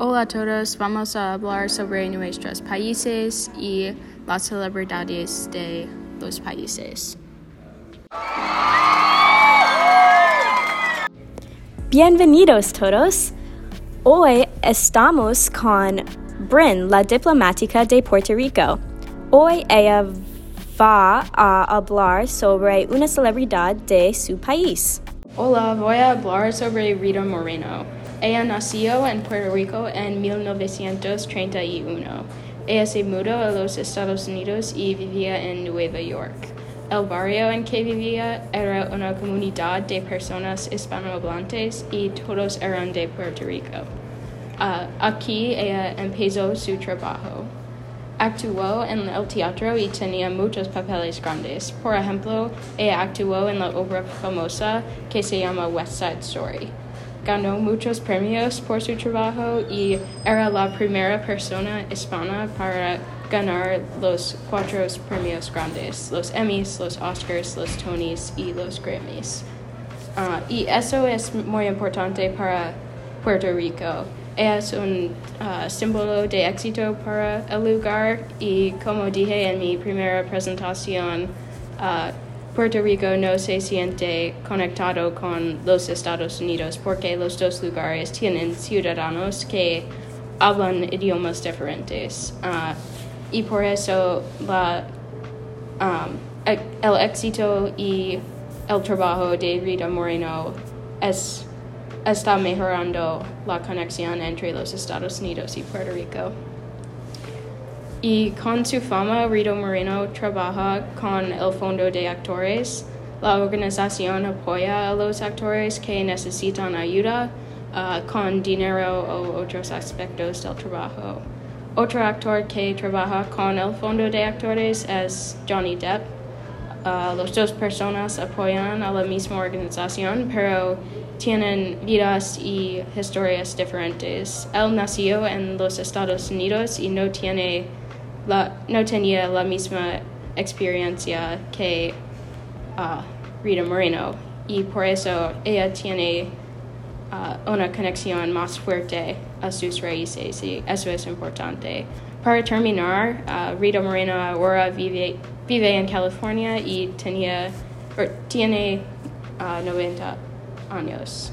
Hola a todos, vamos a hablar sobre nuestros países y las celebridades de los países. Bienvenidos todos. Hoy estamos con Bryn, la diplomática de Puerto Rico. Hoy ella va a hablar sobre una celebridad de su país. Hola, voy a hablar sobre Rita Moreno. Ella nació en Puerto Rico en 1931. Ella se mudó a los Estados Unidos y vivía en Nueva York. El barrio en que vivía era una comunidad de personas hispanohablantes y todos eran de Puerto Rico. Uh, aquí ella empezó su trabajo. Actuó en el teatro y tenía muchos papeles grandes. Por ejemplo, ella actuó en la obra famosa que se llama West Side Story ganó muchos premios por su trabajo y era la primera persona hispana para ganar los cuatro premios grandes, los Emmys, los Oscars, los Tonys y los Grammys. Uh, y eso es muy importante para Puerto Rico. Es un uh, símbolo de éxito para el lugar y como dije en mi primera presentación, uh, Puerto Rico no se siente conectado con los Estados Unidos porque los dos lugares tienen ciudadanos que hablan idiomas diferentes. Uh, y por eso la, um, el éxito y el trabajo de Rita Moreno es, está mejorando la conexión entre los Estados Unidos y Puerto Rico. Y con su fama, Rito Moreno trabaja con el Fondo de Actores. La organización apoya a los actores que necesitan ayuda uh, con dinero o otros aspectos del trabajo. Otro actor que trabaja con el Fondo de Actores es Johnny Depp. Uh, las dos personas apoyan a la misma organización, pero tienen vidas y historias diferentes. Él nació en los Estados Unidos y no tiene la, no tenía la misma experiencia que uh, Rita Moreno y por eso ella tiene uh, una conexión más fuerte a sus raíces y eso es importante. Para terminar, uh, Rita Moreno ahora vive, vive en California y tenía, er, tiene 90 años.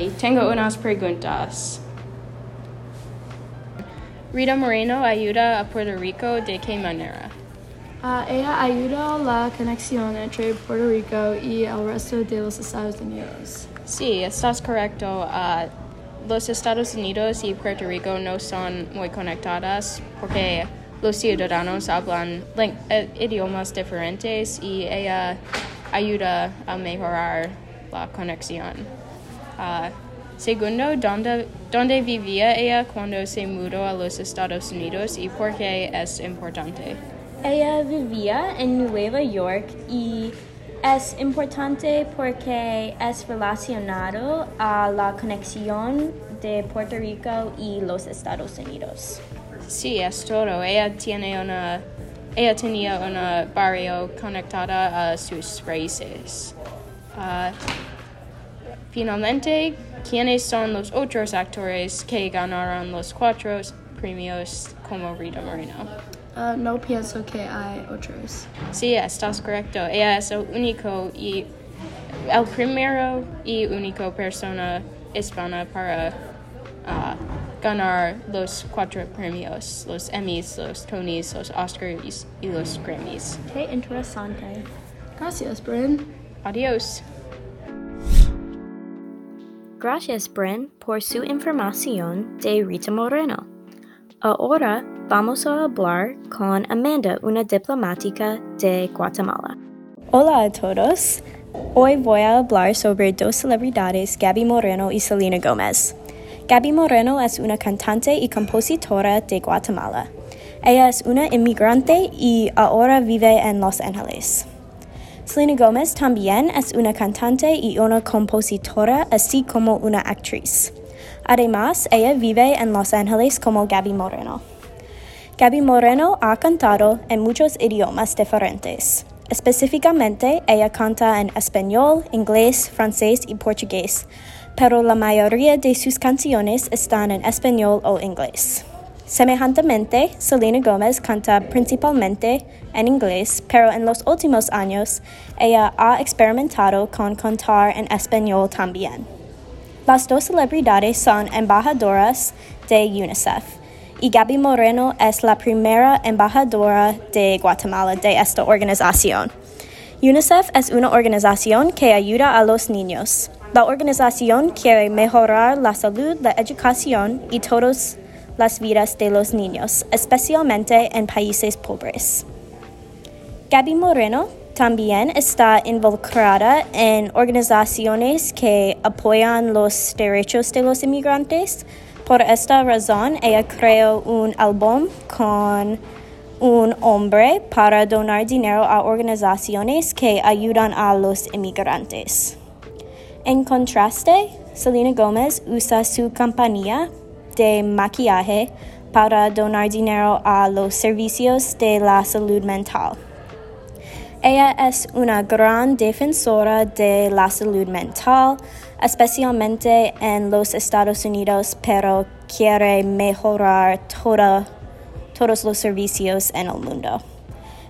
y tengo unas preguntas. Rita Moreno ayuda a Puerto Rico de qué manera? Uh, ella ayuda a la conexión entre Puerto Rico y el resto de los Estados Unidos. Sí, estás correcto. Uh, los Estados Unidos y Puerto Rico no son muy conectadas porque los ciudadanos hablan eh, idiomas diferentes y ella ayuda a mejorar la conexión. Uh, Segundo, ¿dónde, ¿dónde, vivía ella cuando se mudó a los Estados Unidos y por qué es importante? Ella vivía en Nueva York y es importante porque es relacionado a la conexión de Puerto Rico y los Estados Unidos. Sí, es todo. Ella tiene una ella tenía un barrio conectada a sus raíces. Uh, finalmente, ¿Quiénes son los otros actores que ganaron los cuatro premios como Rita Moreno? Uh, no pienso que hay otros. Sí, estás correcto. Ella es el único y el primero y único persona hispana para uh, ganar los cuatro premios, los Emmys, los Tonys, los Oscars y los Grammys. Qué interesante. Gracias, Bryn. Adiós. Gracias, Bren, por su información de Rita Moreno. Ahora vamos a hablar con Amanda, una diplomática de Guatemala. Hola a todos. Hoy voy a hablar sobre dos celebridades, Gaby Moreno y Selena Gomez. Gaby Moreno es una cantante y compositora de Guatemala. Ella es una inmigrante y ahora vive en Los Ángeles. Selena Gomez también es una cantante y una compositora, así como una actriz. Además, ella vive en Los Ángeles como Gaby Moreno. Gaby Moreno ha cantado en muchos idiomas diferentes. Específicamente, ella canta en español, inglés, francés y portugués, pero la mayoría de sus canciones están en español o inglés. Semejantemente, Selena Gomez canta principalmente en inglés, pero en los últimos años ella ha experimentado con cantar en español también. Las dos celebridades son embajadoras de UNICEF y Gaby Moreno es la primera embajadora de Guatemala de esta organización. UNICEF es una organización que ayuda a los niños. La organización quiere mejorar la salud, la educación y todas las vidas de los niños, especialmente en países pobres. Gaby Moreno también está involucrada en organizaciones que apoyan los derechos de los inmigrantes. Por esta razón, ella creó un álbum con un hombre para donar dinero a organizaciones que ayudan a los inmigrantes. En contraste, Selena Gomez usa su compañía de maquillaje para donar dinero a los servicios de la salud mental. Ella es una gran defensora de la salud mental, especialmente en los Estados Unidos, pero quiere mejorar todos los servicios en el mundo.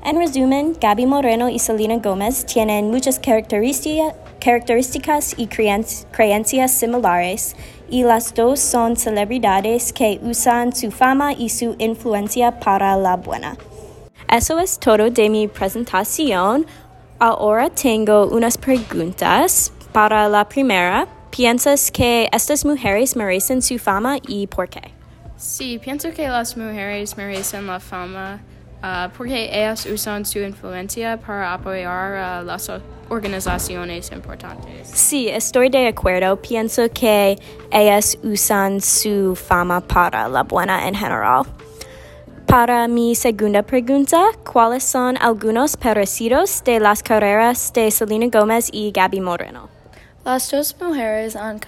En resumen, Gaby Moreno y Selena Gomez tienen muchas características y creencias similares, y las dos son celebridades que usan su fama y su influencia para la buena. Eso es todo de mi presentación. Ahora tengo unas preguntas. Para la primera, ¿piensas que estas mujeres merecen su fama y por qué? Sí, pienso que las mujeres merecen la fama uh, porque ellas usan su influencia para apoyar a las organizaciones importantes. Sí, estoy de acuerdo. Pienso que ellas usan su fama para la buena en general. Para mi segunda pregunta, ¿cuáles son algunos parecidos de las carreras de Selena Gomez y Gaby Moreno? Las dos mujeres han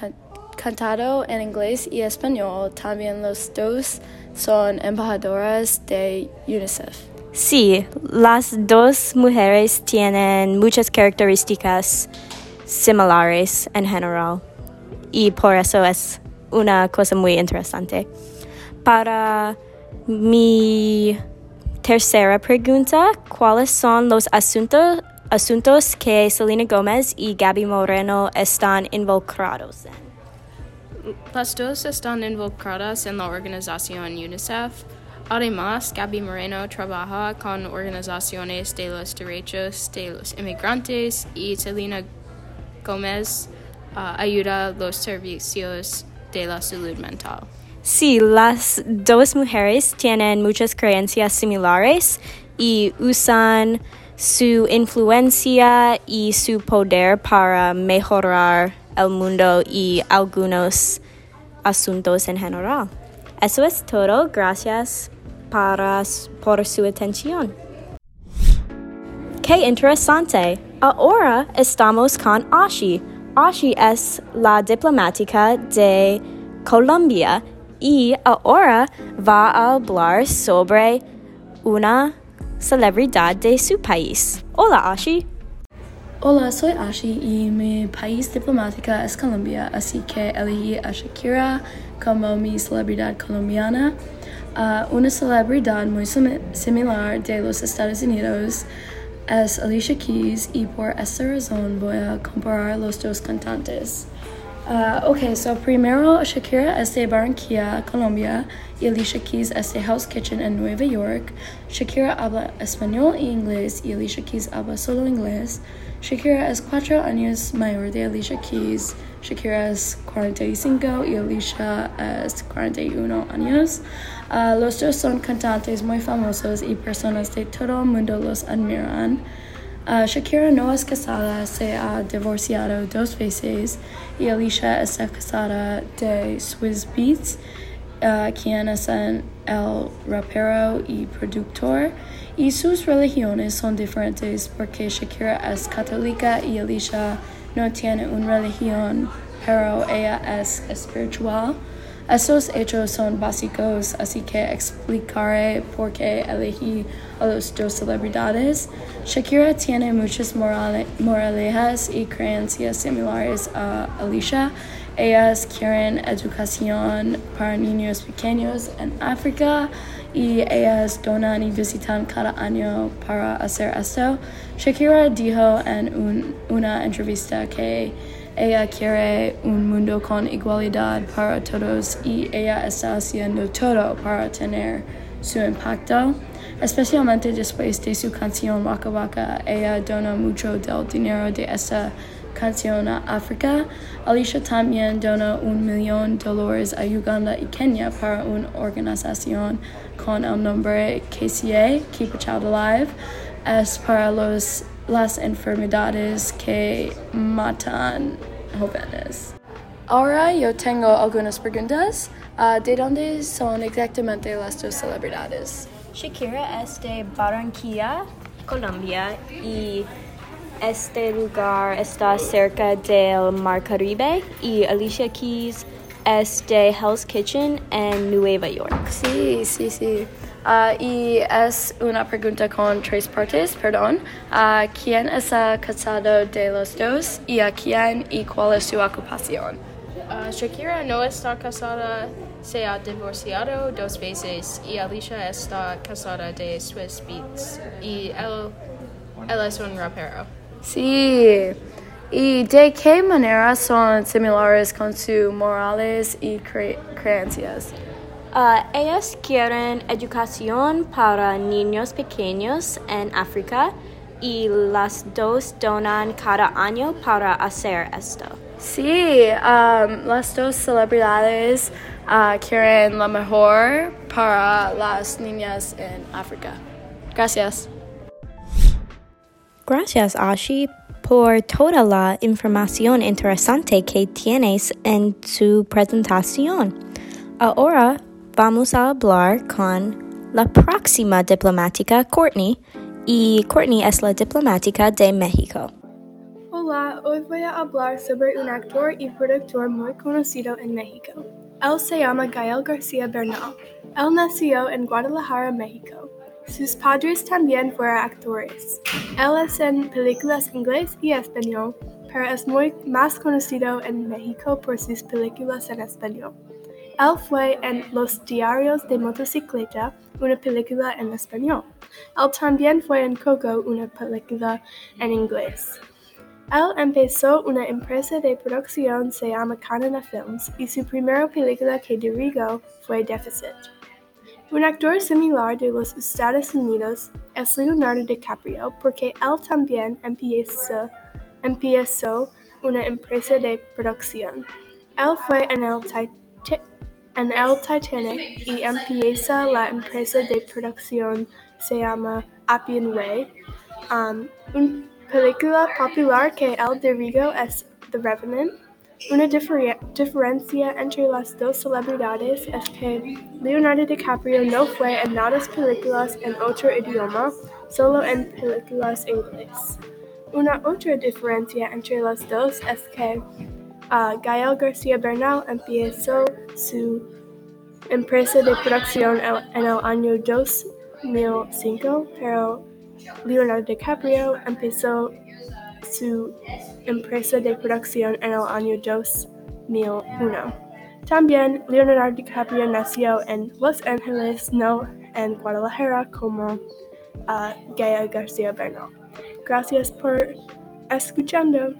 cantado en inglés y español. También los dos son embajadoras de UNICEF. Sí, las dos mujeres tienen muchas características similares en general y por eso es una cosa muy interesante. Para mi tercera pregunta, ¿cuáles son los asuntos, que Selena Gómez y Gaby Moreno están involucrados en? Las dos están involucradas en la organización UNICEF. Además, Gaby Moreno trabaja con organizaciones de los derechos de los inmigrantes y Selena Gómez uh, ayuda a los servicios de la salud mental. Sí, las dos mujeres tienen muchas creencias similares y usan su influencia y su poder para mejorar el mundo y algunos asuntos en general. Eso es todo. Gracias para, por su atención. ¡Qué interesante! Ahora estamos con Ashi. Ashi es la diplomática de Colombia y ahora va a hablar sobre una celebridad de su país. Hola, Ashi. Hola, soy Ashi y mi país diplomática es Colombia, así que elegí a Shakira como mi celebridad colombiana. Uh, una celebridad muy similar de los Estados Unidos es Alicia Keys y por esta razón voy a comparar los dos cantantes. Uh, ok, so primero Shakira es de Barranquilla, Colombia, y Alicia Keys es de House Kitchen en Nueva York. Shakira habla español e inglés y Alicia Keys habla solo inglés. Shakira es cuatro años mayor de Alicia Keys. Shakira es 45 y Alicia es 41 años. Uh, los dos son cantantes muy famosos y personas de todo el mundo los admiran. Uh, Shakira no es casada, se ha divorciado dos veces y Alicia está casada de Swiss Beats, uh, quien es el rapero y productor. Y sus religiones son diferentes porque Shakira es católica y Alicia no tiene una religión, pero ella es espiritual. Estos hechos son básicos, así que explicaré por qué elegí a los dos celebridades. Shakira tiene muchas moralejas y creencias similares a Alicia. Ellas quieren educación para niños pequeños en África y ellas donan y visitan cada año para hacer esto. Shakira dijo en un, una entrevista que ella quiere un mundo con igualdad para todos y ella está haciendo todo para tener su impacto. Especialmente después de su canción Waka Waka, ella dona mucho del dinero de esta canción a África. Alicia también dona un millón de dólares a Uganda y Kenia para una organización con el nombre KCA, Keep a Child Alive, es para los, las enfermedades que matan jóvenes. Ahora yo tengo algunas preguntas. Uh, ¿De dónde son exactamente las dos celebridades? Shakira es de Barranquilla, Colombia, y este lugar está cerca del Mar Caribe, y Alicia Keys es de Hell's Kitchen en Nueva York. Sí, sí, sí. Uh, y es una pregunta con tres partes, perdón. Uh, ¿Quién está casado de los dos y a quién y cuál es su ocupación? Uh, Shakira no está casada, se ha divorciado dos veces y Alicia está casada de Swiss Beats y él, él es un rapero. Sí. ¿Y de qué manera son similares con sus morales y cre creencias? Uh, ellas quieren educación para niños pequeños en África y las dos donan cada año para hacer esto. Sí, um, las dos celebridades uh, quieren lo mejor para las niñas en África. Gracias. Gracias, Ashi, por toda la información interesante que tienes en tu presentación. Ahora vamos a hablar con la próxima diplomática, Courtney, y Courtney es la diplomática de México. Hola, hoy voy a hablar sobre un actor y productor muy conocido en México. Él se llama Gael García Bernal. Él nació en Guadalajara, México. Sus padres también fueron actores. Él es en películas inglés y español, pero es muy más conocido en México por sus películas en español. Él fue en Los Diarios de Motocicleta, una película en español. Él también fue en Coco, una película en inglés. Él empezó una empresa de producción se llama Canada Films y su primera película que dirigió fue Deficit. Un actor similar de los Estados Unidos es Leonardo DiCaprio porque él también empezó, empezó una empresa de producción. Él fue en el, Titanic y empieza la empresa de producción se llama Appian Way. Um, una película popular que él dirigió es The Revenant. Una diferencia entre las dos celebridades es que Leonardo DiCaprio no fue en nada películas en otro idioma, solo en películas inglés. Una otra diferencia entre las dos es que uh, Gael García Bernal empezó su empresa de producción en el año 2005, pero Leonardo DiCaprio empezó su empresa de producción en el año 2001. También Leonardo DiCaprio nació en Los Ángeles, no en Guadalajara como uh, Gael García Bernal. Gracias por escuchando.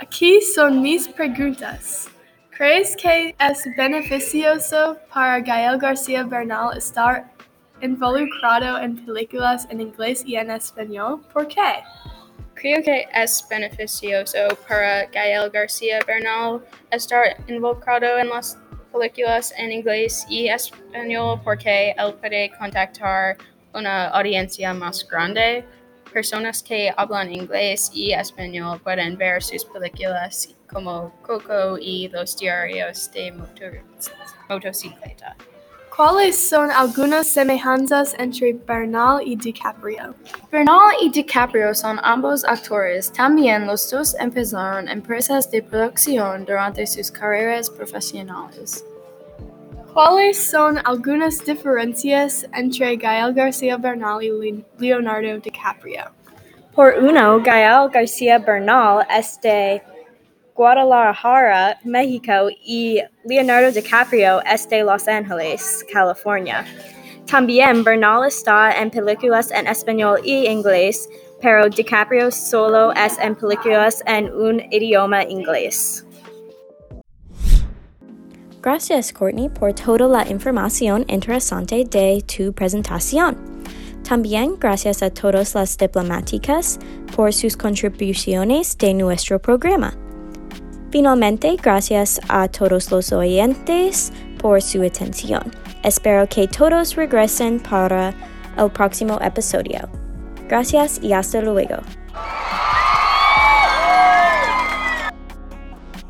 Aquí son mis preguntas. ¿Crees que es beneficioso para Gael García Bernal estar involucrado en películas en inglés y en español? ¿Por qué? Creo que es beneficioso para Gael García Bernal estar involucrado en las películas en inglés y español porque él puede contactar una audiencia más grande. Personas que hablan inglés y español pueden ver sus películas como Coco y los diarios de motor motocicleta. ¿Cuáles son algunas semejanzas entre Bernal y DiCaprio? Bernal y DiCaprio son ambos actores. También los dos empezaron empresas de producción durante sus carreras profesionales. ¿Cuáles son algunas diferencias entre Gael García Bernal y Leonardo DiCaprio? Por uno, Gael García Bernal es de Guadalajara, México y Leonardo DiCaprio es de Los Ángeles, California. También Bernal está en películas en español y inglés, pero DiCaprio solo es en películas en un idioma inglés. Gracias, Courtney, por toda la información interesante de tu presentación. También gracias a todas las diplomáticas por sus contribuciones de nuestro programa. Finalmente, gracias a todos los oyentes por su atención. Espero que todos regresen para el próximo episodio. Gracias y hasta luego.